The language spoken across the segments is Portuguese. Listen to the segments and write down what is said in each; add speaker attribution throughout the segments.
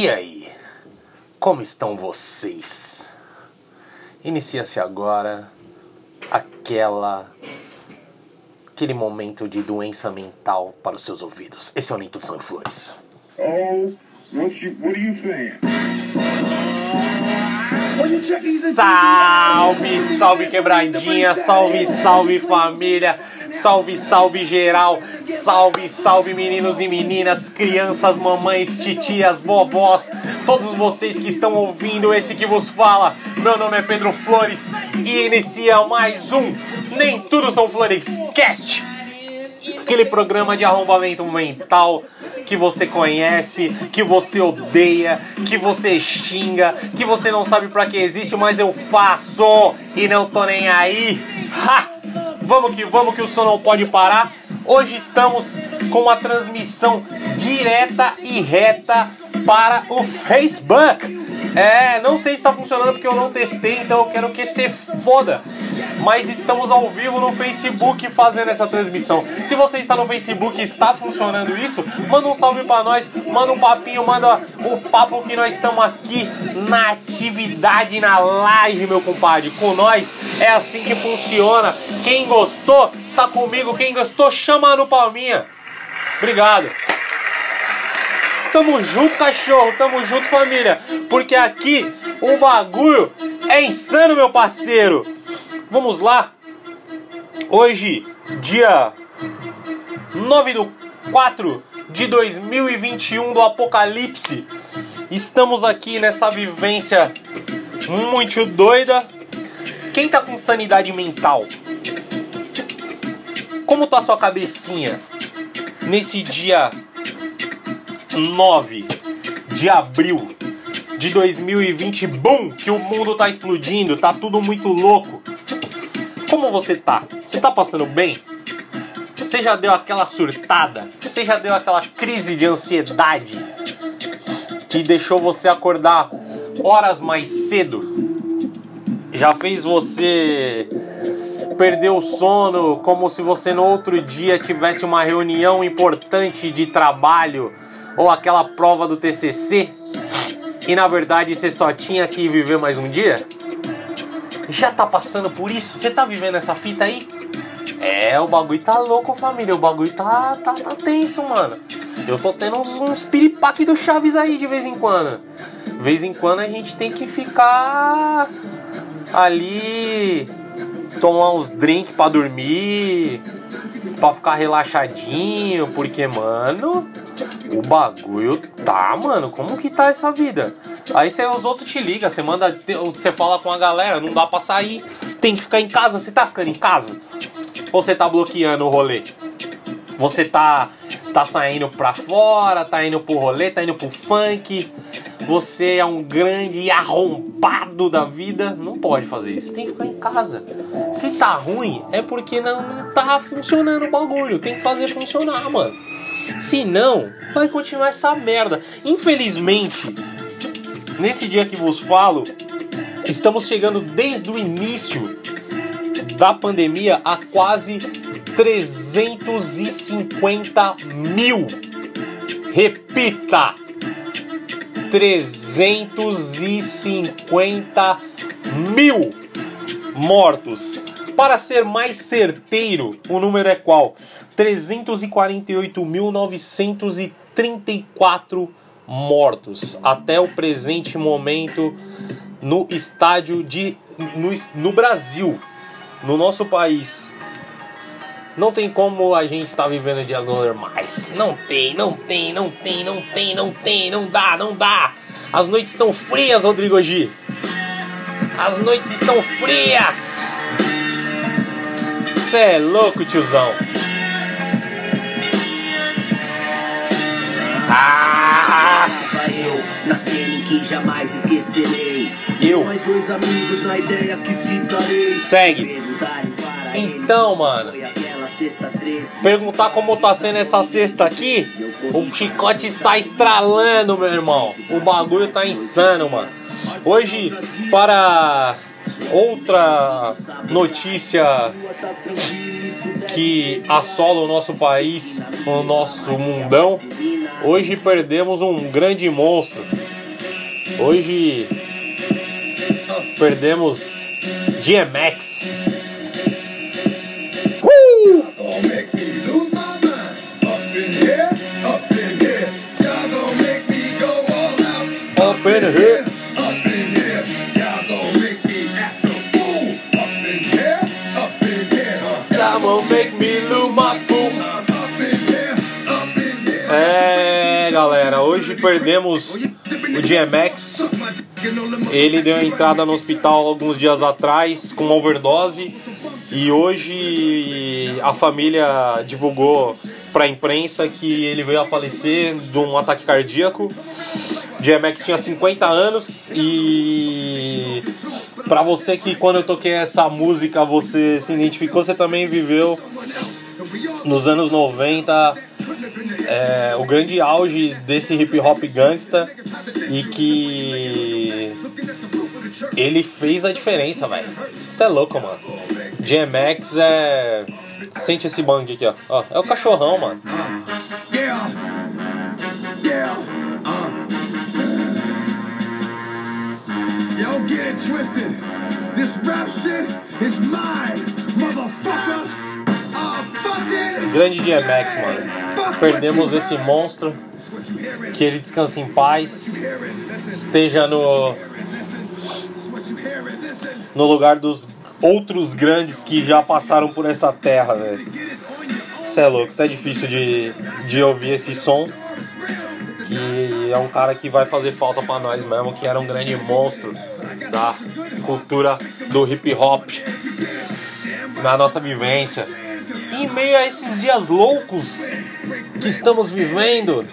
Speaker 1: E aí, como estão vocês? Inicia-se agora aquela aquele momento de doença mental para os seus ouvidos. Esse é o Nem Tudo São Flores.
Speaker 2: Oh, what you what are you saying?
Speaker 1: Salve, salve quebradinha, salve, salve família, salve, salve geral, salve, salve meninos e meninas, crianças, mamães, titias, vovós, todos vocês que estão ouvindo esse que vos fala. Meu nome é Pedro Flores e inicia mais um Nem Tudo São Flores Cast, aquele programa de arrombamento mental que você conhece, que você odeia, que você xinga, que você não sabe pra que existe, mas eu faço e não tô nem aí. Ha! Vamos que vamos que o som não pode parar. Hoje estamos com uma transmissão direta e reta para o Facebook. É, não sei se está funcionando porque eu não testei, então eu quero que se foda. Mas estamos ao vivo no Facebook fazendo essa transmissão. Se você está no Facebook e está funcionando isso, manda um salve para nós, manda um papinho, manda o papo que nós estamos aqui na atividade, na live, meu compadre. Com nós é assim que funciona. Quem gostou, tá comigo. Quem gostou, chama no palminha. Obrigado. Tamo junto, cachorro. Tamo junto, família. Porque aqui o bagulho é insano, meu parceiro. Vamos lá. Hoje, dia 9 do 4 de 2021 do Apocalipse. Estamos aqui nessa vivência muito doida. Quem tá com sanidade mental? Como tá sua cabecinha nesse dia 9 de abril de 2020, bum, que o mundo tá explodindo, tá tudo muito louco. Como você tá? Você tá passando bem? Você já deu aquela surtada? Você já deu aquela crise de ansiedade que deixou você acordar horas mais cedo? Já fez você perder o sono como se você no outro dia tivesse uma reunião importante de trabalho ou aquela prova do TCC e na verdade você só tinha que viver mais um dia? Já tá passando por isso? Você tá vivendo essa fita aí? É, o bagulho tá louco, família. O bagulho tá, tá, tá tenso, mano. Eu tô tendo uns, uns piripaque do Chaves aí de vez em quando. De vez em quando a gente tem que ficar ali, tomar uns drinks pra dormir, pra ficar relaxadinho, porque, mano, o bagulho tá, mano, como que tá essa vida? Aí cê, os outros te ligam, você manda, você fala com a galera, não dá pra sair, tem que ficar em casa, você tá ficando em casa? Ou você tá bloqueando o rolê? Você tá, tá saindo pra fora, tá indo pro rolê, tá indo pro funk. Você é um grande arrombado da vida. Não pode fazer isso. Tem que ficar em casa. Se tá ruim, é porque não, tá funcionando o bagulho. Tem que fazer funcionar, mano. Se não, vai continuar essa merda. Infelizmente, nesse dia que vos falo, estamos chegando desde o início da pandemia a quase 350 mil. Repita! 350 mil mortos. Para ser mais certeiro, o número é qual? 348.934 mortos até o presente momento no estádio de no, no Brasil, no nosso país. Não tem como a gente estar tá vivendo dias normais. Não tem, não tem, não tem, não tem, não tem, não dá, não dá. As noites estão frias, Rodrigo G. As noites estão frias. Cê é louco, tiozão. Ah!
Speaker 3: Eu, na cena que jamais esquecerei.
Speaker 1: Eu.
Speaker 3: Mais dois amigos na ideia que citarei.
Speaker 1: Segue. Então, mano. Perguntar como tá sendo essa cesta aqui, o chicote está estralando, meu irmão. O bagulho tá insano, mano. Hoje, para outra notícia que assola o nosso país, o nosso mundão. Hoje perdemos um grande monstro. Hoje perdemos DMX.
Speaker 4: Up in here.
Speaker 1: É, galera, hoje perdemos o DMX. Ele deu entrada no hospital alguns dias atrás com uma overdose e hoje a família divulgou para a imprensa que ele veio a falecer de um ataque cardíaco. DMX tinha 50 anos e para você que quando eu toquei essa música você se identificou, você também viveu nos anos 90 é, o grande auge desse hip hop gangsta e que ele fez a diferença, velho. Isso é louco, mano. DMX é. Sente esse bang aqui, ó. ó. É o cachorrão, mano.
Speaker 4: Yeah. Yeah. Get it twisted. This rap shit is mine, motherfuckers.
Speaker 1: Grande DMX, mano. Perdemos esse monstro. Que ele descanse em paz. Esteja no, no lugar dos outros grandes que já passaram por essa terra, velho. Isso é louco, tá difícil de, de ouvir esse som. Que é um cara que vai fazer falta pra nós mesmo, que era um grande monstro da cultura do hip hop na nossa vivência. E em meio a esses dias loucos que estamos vivendo,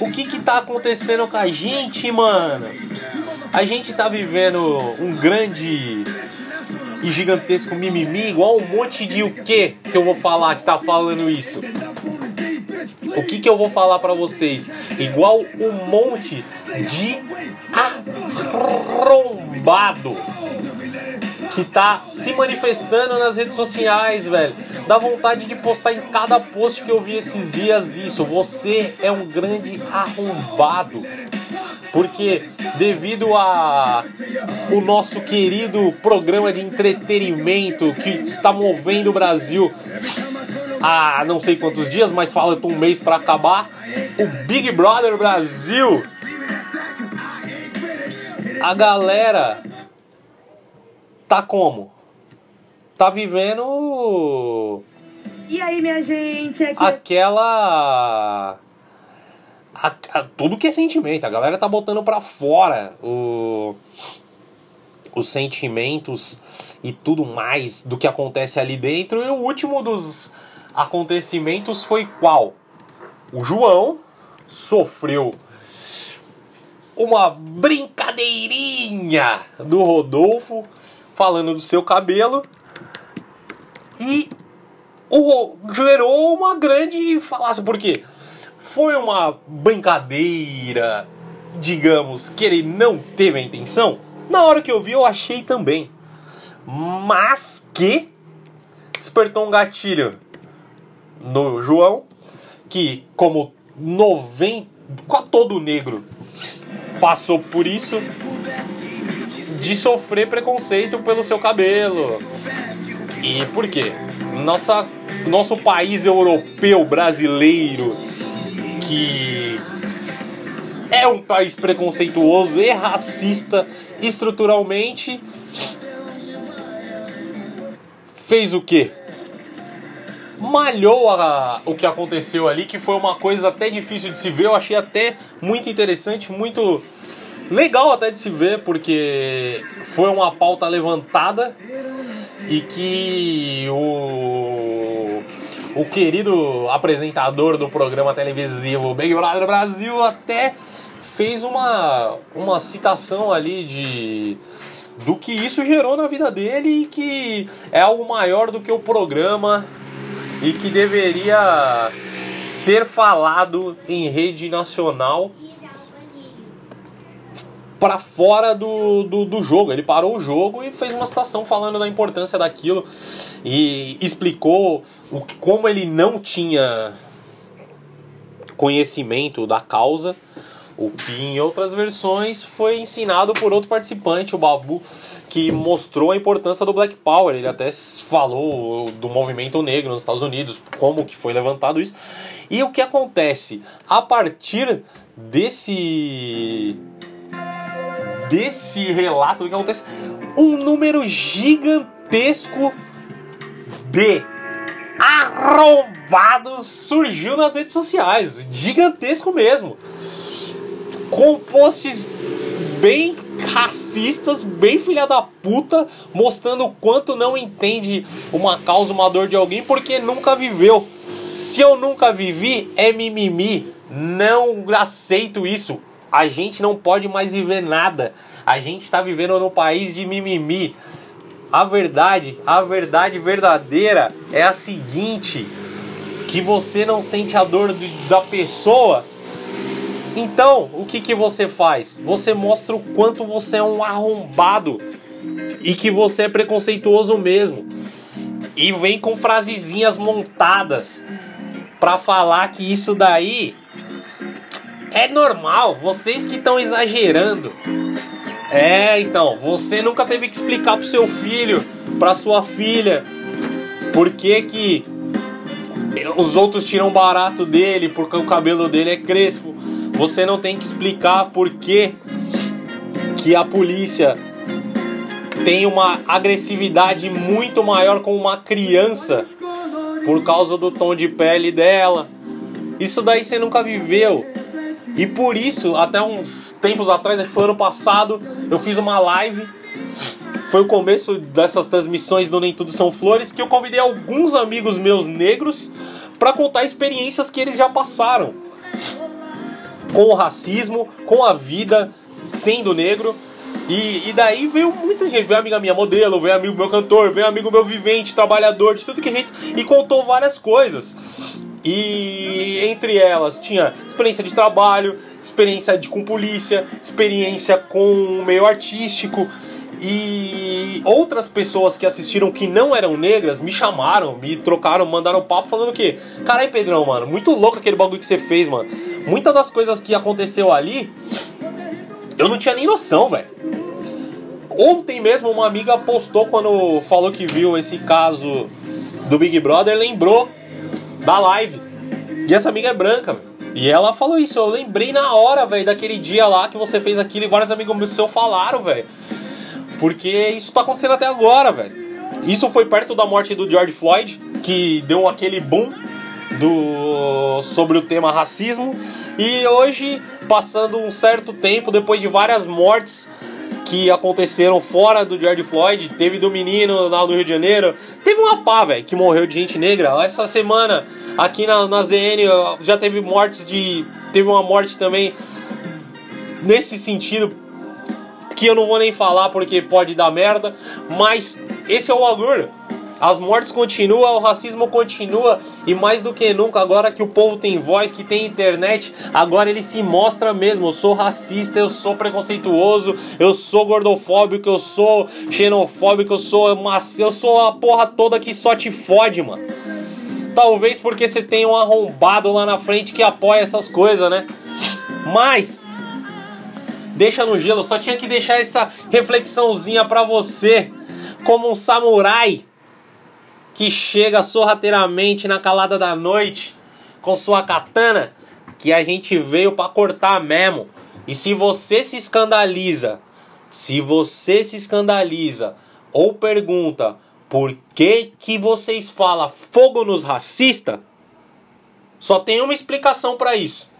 Speaker 1: o que que tá acontecendo com a gente, mano? A gente tá vivendo um grande e gigantesco mimimi, igual um monte de o que que eu vou falar que tá falando isso? O que que eu vou falar pra vocês? Igual um monte de arrombado que tá se manifestando nas redes sociais, velho. Dá vontade de postar em cada post que eu vi esses dias isso. Você é um grande arrombado. Porque devido a o nosso querido programa de entretenimento que está movendo o Brasil há não sei quantos dias, mas falta um mês para acabar, o Big Brother Brasil. A galera tá como? Tá vivendo
Speaker 5: E aí, minha gente? Aqui
Speaker 1: aquela. a- a- tudo que é sentimento. A galera tá botando pra fora o, os sentimentos e tudo mais do que acontece ali dentro. E o último dos acontecimentos foi qual? O João sofreu uma brincadeirinha do Rodolfo falando do seu cabelo e o, gerou uma grande falácia, porque foi uma brincadeira, digamos, que ele não teve a intenção. Na hora que eu vi, eu achei também. Mas que despertou um gatilho no João, que como 90, quase todo negro passou por isso, de sofrer preconceito pelo seu cabelo. E por quê? Nossa, nosso país europeu brasileiro, que é um país preconceituoso e racista estruturalmente, fez o quê? Malhou a- o que aconteceu ali, que foi uma coisa até difícil de se ver. Eu achei até muito interessante, muito legal até de se ver, porque foi uma pauta levantada e que o, o querido apresentador do programa televisivo Big Brother Brasil até fez uma, uma citação ali de do que isso gerou na vida dele e que é algo maior do que o programa e que deveria ser falado em rede nacional pra fora do, do, do jogo. Ele parou o jogo e fez uma citação falando da importância daquilo e explicou o, como ele não tinha conhecimento da causa, o que em outras versões foi ensinado por outro participante, o Babu, que mostrou a importância do Black Power. Ele até falou do movimento negro nos Estados Unidos, como que foi levantado isso. E o que acontece? A partir desse desse relato do que acontece, um número gigantesco de arrombados surgiu nas redes sociais. Gigantesco mesmo. Com posts bem racistas, bem filha da puta, mostrando o quanto não entende uma causa, uma dor de alguém, porque nunca viveu. Se eu nunca vivi, é mimimi. Não aceito isso. A gente não pode mais viver nada. A gente está vivendo num país de mimimi. A verdade, a verdade verdadeira é a seguinte: que você não sente a dor do- da pessoa. Então, o que, que você faz? Você mostra o quanto você é um arrombado e que você é preconceituoso mesmo. E vem com frasezinhas montadas pra falar que isso daí é normal. Vocês que estão exagerando. É, então, você nunca teve que explicar pro seu filho, pra sua filha, por que que os outros tiram barato dele porque o cabelo dele é crespo. Você não tem que explicar por que que a polícia tem uma agressividade muito maior com uma criança por causa do tom de pele dela. Isso daí você nunca viveu. E por isso, até uns tempos atrás, acho que foi ano passado, eu fiz uma live. Foi o começo dessas transmissões do Nem Tudo São Flores que eu convidei alguns amigos meus negros para contar experiências que eles já passaram com o racismo, com a vida sendo negro. E, e daí veio muita gente, veio amiga minha modelo, veio amigo meu cantor, veio amigo meu vivente, trabalhador, de tudo que a gente. E contou várias coisas. E entre elas tinha experiência de trabalho, experiência de, com polícia, experiência com meio artístico. E outras pessoas que assistiram que não eram negras me chamaram, me trocaram, mandaram papo falando que, caralho, Pedrão, mano, muito louco aquele bagulho que você fez, mano. Muitas das coisas que aconteceu ali, eu não tinha nem noção, velho. Ontem mesmo uma amiga postou quando falou que viu esse caso do Big Brother, lembrou da live. E essa amiga é branca, velho. E ela falou isso, eu lembrei na hora, velho, daquele dia lá que você fez aquilo e vários amigos meus falaram, velho. Porque isso tá acontecendo até agora, velho. Isso foi perto da morte do George Floyd, que deu aquele boom do sobre o tema racismo. E hoje, passando um certo tempo, depois de várias mortes que aconteceram fora do George Floyd, teve do menino lá do Rio de Janeiro, teve uma pá, velho, que morreu de gente negra. Essa semana, aqui na, na ZN, já teve mortes de. Teve uma morte também nesse sentido que eu não vou nem falar porque pode dar merda, mas esse é o bagulho. As mortes continuam, o racismo continua e mais do que nunca, agora que o povo tem voz, que tem internet, agora ele se mostra mesmo. Eu sou racista, eu sou preconceituoso, eu sou gordofóbico, eu sou xenofóbico, eu sou mas eu sou a porra toda que só te fode, mano. Talvez porque você tem um arrombado lá na frente que apoia essas coisas, né? Mas deixa no gelo, só tinha que deixar essa reflexãozinha pra você, como um samurai que chega sorrateiramente na calada da noite com sua katana, que a gente veio pra cortar mesmo. E se você se escandaliza, se você se escandaliza ou pergunta por que que vocês falam fogo nos racistas, só tem uma explicação pra isso.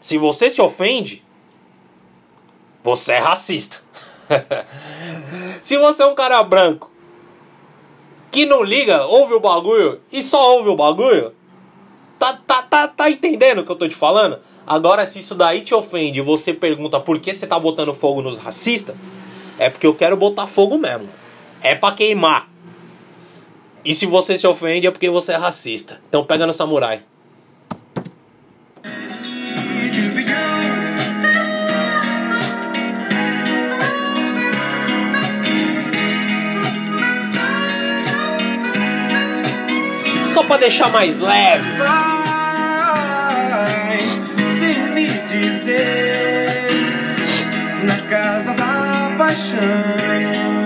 Speaker 1: Se você se ofende, você é racista. Se você é um cara branco que não liga, ouve o bagulho e só ouve o bagulho, tá, tá, tá, tá entendendo o que eu tô te falando? Agora, se isso daí te ofende e você pergunta por que você tá botando fogo nos racistas, é porque eu quero botar fogo mesmo. É pra queimar. E se você se ofende é porque você é racista. Então pega no samurai. Pra deixar mais leve.
Speaker 6: Vai sem me dizer na casa da paixão.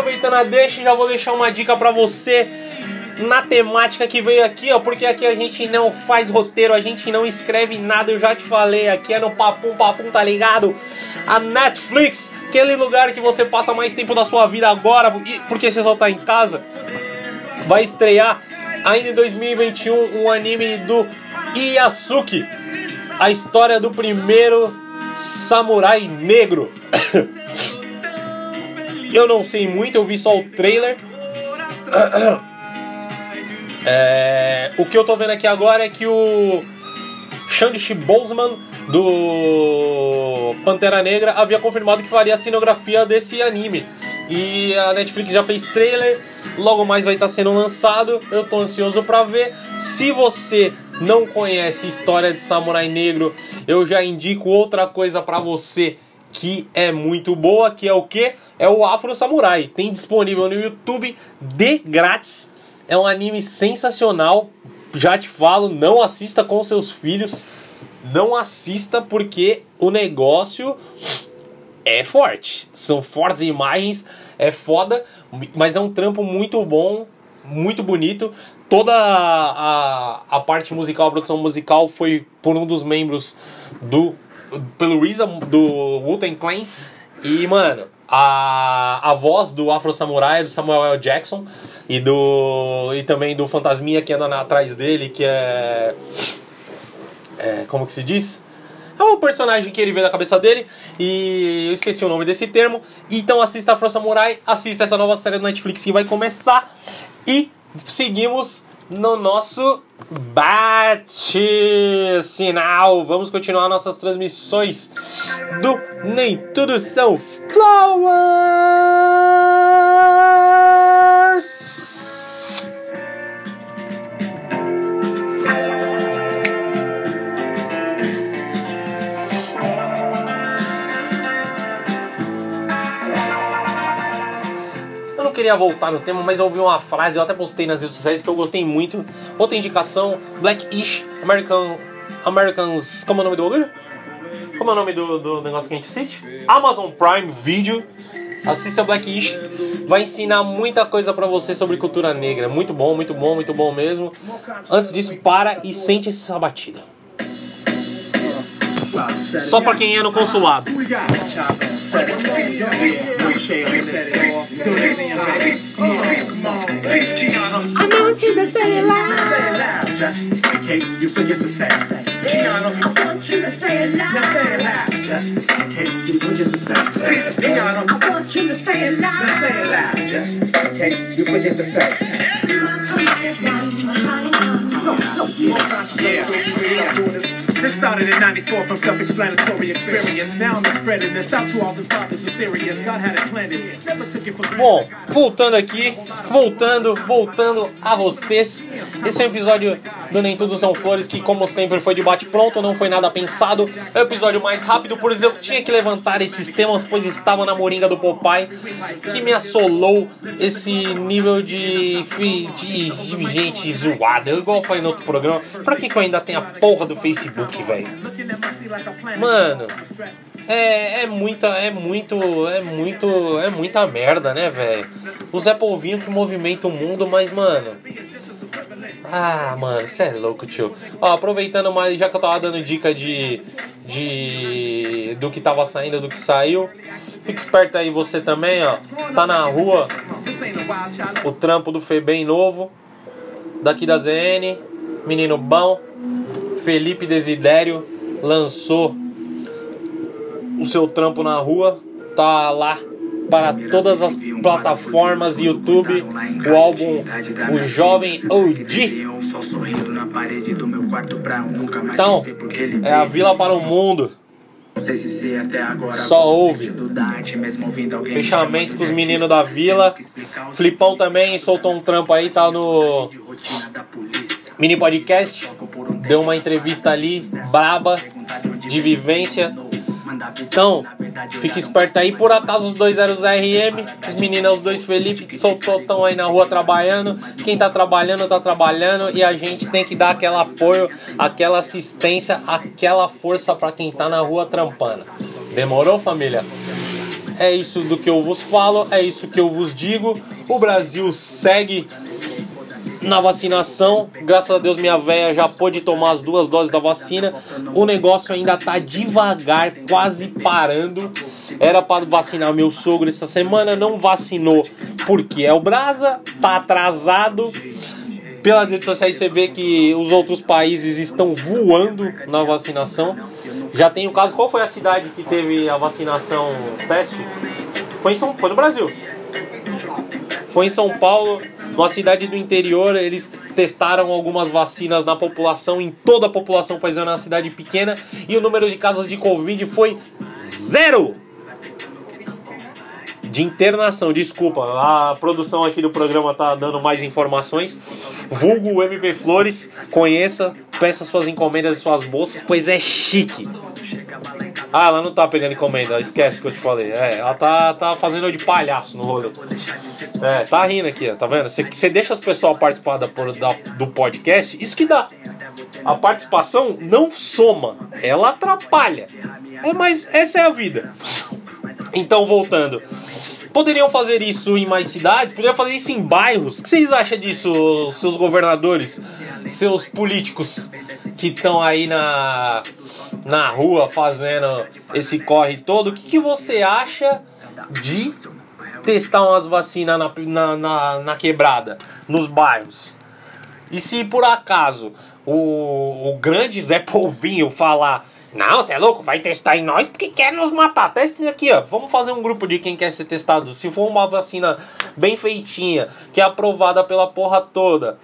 Speaker 1: Aproveitando a deixa, já vou deixar uma dica pra você na temática que veio aqui, ó, porque aqui a gente não faz roteiro, a gente não escreve nada, eu já te falei, aqui é no Papum Papum, tá ligado? A Netflix, aquele lugar que você passa mais tempo da sua vida agora, porque você só tá em casa, vai estrear ainda em 2021 um anime do Iyasuki, a história do primeiro samurai negro. Eu não sei muito, eu vi só o trailer. É, o que eu tô vendo aqui agora é que o Shang-Chi Boseman do Pantera Negra havia confirmado que faria a cenografia desse anime. E a Netflix já fez trailer, logo mais vai estar sendo lançado. Eu tô ansioso pra ver. Se você não conhece história de Samurai Negro, eu já indico outra coisa pra você que é muito boa, que é o que? É o Afro Samurai. Tem disponível no YouTube de grátis. É um anime sensacional. Já te falo, não assista com seus filhos. Não assista porque o negócio é forte. São fortes imagens, é foda, mas é um trampo muito bom, muito bonito. Toda a, a parte musical, a produção musical foi por um dos membros do pelo RZA do Wu-Tang Clan e mano, a, a voz do Afro Samurai do Samuel L. Jackson e do e também do Fantasminha que anda na- atrás dele, que é é, como que se diz? É um personagem que ele vê da cabeça dele e eu esqueci o nome desse termo. Então assista Afro Samurai, assista essa nova série do Netflix que vai começar e seguimos no nosso bate sinal. Vamos continuar nossas transmissões do Nem Tudo São Flowers. Queria voltar no tema, mas eu ouvi uma frase, eu até postei nas redes sociais que eu gostei muito. Outra indicação, Blackish, American, Americans... Como é o nome do bagulho? Como é o nome do, do negócio que a gente assiste? Amazon Prime Video. Assista Blackish. Vai ensinar muita coisa pra você sobre cultura negra. Muito bom, muito bom, muito bom mesmo. Antes disso, para e sente essa batida. Só pra quem é no consulado.
Speaker 6: Want you to say it loud. Say it loud, just in case you forget to say it. Keanu, I want you to say it loud. Now say it loud, just in case you forget to say it. Peace, Keanu. I want you to say it loud. Now say it loud, just in case you forget to say it. Oh, yeah. This started in 94 from self-explanatory experience. Now I'm spreading this out to all the serious. God had it planned. Never took it for.
Speaker 1: Bom, voltando aqui, voltando, voltando a vocês. Esse é um episódio do Nem Tudo São Flores, que como sempre foi de bate pronto, não foi nada pensado. É o episódio mais rápido, por eu tinha que levantar esses temas, pois estava na moringa do Popeye, que me assolou esse nível de, de, de gente zoada. Igual eu falei no outro programa, pra que, que eu ainda tenho a porra do Facebook, velho? Mano, é, é muita, é muito, é muito, é muita merda, né, velho? O Zé Polvinho que movimenta o mundo, mas, mano. Ah, mano, você é louco, tio. Ó, aproveitando mais, já que eu tava dando dica de. de. do que tava saindo, do que saiu. Fique esperto aí você também, ó. Tá na rua o trampo do Febem novo. Daqui da ZN. Menino bom. Felipe Desidério lançou o seu trampo na rua. Tá lá para todas as plataformas YouTube. O álbum O Jovem OG. Então, é a. Vila para o Mundo. Só ouve. Fechamento com os meninos da vila. Flipão também soltou um trampo aí, tá no mini podcast. Deu uma entrevista ali, braba, de vivência. Então,
Speaker 6: olharam
Speaker 1: esperto aí. Por acaso os dois eram os RM, os meninos, os dois Felipe, soltou, estão aí na rua trabalhando. Quem tá trabalhando, tá trabalhando. E a gente tem que dar aquele apoio, aquela assistência, aquela força pra quem tá na rua trampando. Demorou, família? É isso do que eu vos falo, é isso que eu vos digo. O Brasil segue na vacinação. Graças a Deus minha véia já pôde tomar as duas doses da vacina. O negócio ainda tá devagar, quase parando. Era para vacinar meu sogro essa semana, não vacinou porque é o Brasa, tá atrasado. Pelas redes sociais você vê que os outros países estão voando na vacinação. Já tem o caso, qual foi a cidade que teve a vacinação teste? Foi, em São, foi no Brasil. Foi em São Paulo, uma cidade do interior, eles testaram algumas vacinas na população, em toda a população, pois é uma cidade pequena, e o número de casos de Covid foi zero! De internação, desculpa, a produção aqui do programa tá dando mais informações. Vulgo MP Flores, conheça, peça suas encomendas e suas bolsas, pois é chique. Ah, ela não tá pegando encomenda, esquece que eu te falei. É, ela tá, tá fazendo de palhaço no rolê. É, tá rindo aqui, ó, tá vendo? Você deixa as pessoas participar da, da- do podcast, isso que dá. A participação não soma, ela atrapalha. É, mas essa é a vida. Então, voltando. Poderiam fazer isso em mais cidades, poderiam fazer isso em bairros. O que vocês acham disso, seus governadores, seus políticos que estão aí na, na rua fazendo esse corre todo? O que, que você acha de testar umas vacinas na, na, na, na quebrada, nos bairros? E se por acaso o, o grande Zé Polvinho falar: Não, você é louco, vai testar em nós porque quer nos matar. Testem aqui, ó. Vamos fazer um grupo de quem quer ser testado. Se for uma vacina bem feitinha, que é aprovada pela porra toda.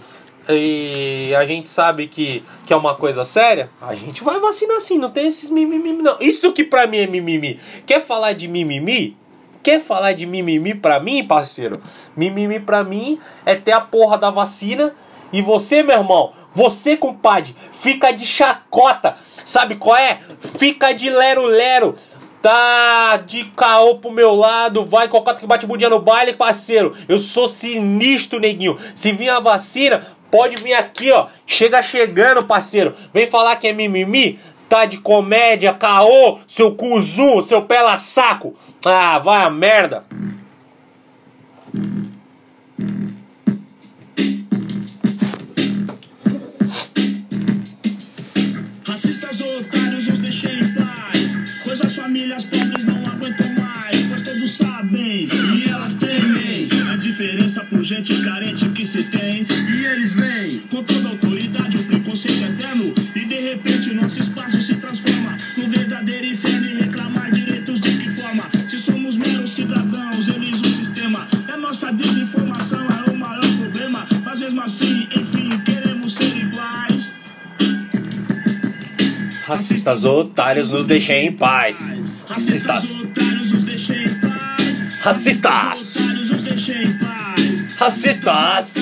Speaker 1: E a gente sabe que, que é uma coisa séria, a gente vai vacinar sim, não tem esses mimimi, não. Isso que pra mim é mimimi. Quer falar de mimimi? Quer falar de mimimi pra mim, parceiro? Mimimi pra mim é ter a porra da vacina e você, meu irmão, você, compadre, fica de chacota. Sabe qual é? Fica de lero-lero. Tá de caô pro meu lado, vai cocota que bate bundinha no baile, parceiro. Eu sou sinistro, neguinho. Se vir a vacina, pode vir aqui, ó. Chega chegando, parceiro. Vem falar que é mimimi. Tá de comédia, caô, seu cuzu, seu pela saco. Ah, vai a merda.
Speaker 7: Racistas otários,
Speaker 1: nos deixem em paz.
Speaker 7: Racistas
Speaker 1: Racistas. Racistas.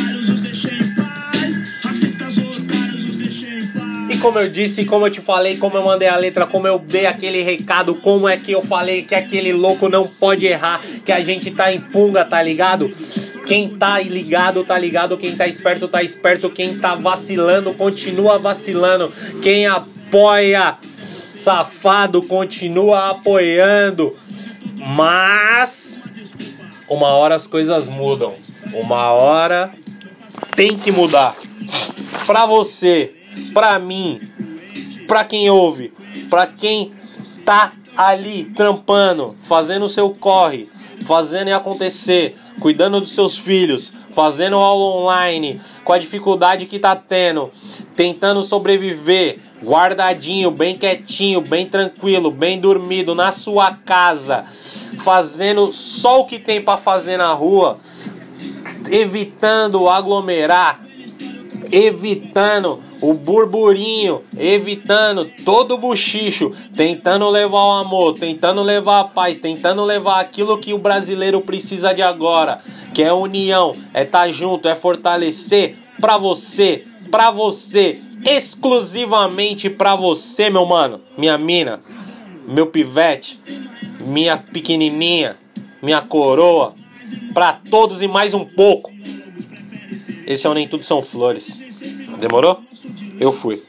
Speaker 1: E como eu disse, como eu te falei, como eu mandei a letra, como eu dei aquele recado, como é que eu falei que aquele louco não pode errar, que a gente tá em punga, tá ligado? Quem tá ligado, tá ligado. Quem tá esperto, tá esperto. Quem tá vacilando, continua vacilando. Quem apoia, safado, continua apoiando. Mas, uma hora as coisas mudam. Uma hora tem que mudar. Pra você, pra mim, pra quem ouve, pra quem tá ali trampando, fazendo o seu corre, fazendo acontecer, cuidando dos seus filhos, fazendo aula online, com a dificuldade que tá tendo, tentando sobreviver, guardadinho, bem quietinho, bem tranquilo, bem dormido na sua casa, fazendo só o que tem pra fazer na rua, evitando aglomerar, evitando o burburinho, evitando todo o buchicho, tentando levar o amor, tentando levar a paz, tentando levar aquilo que o brasileiro precisa de agora, que é união, é estar tá junto, é fortalecer pra você, pra você, exclusivamente pra você, meu mano, minha mina, meu pivete, minha pequenininha, minha coroa, pra todos e mais um pouco. Esse é o Nem Tudo São Flores. Demorou? Eu fui.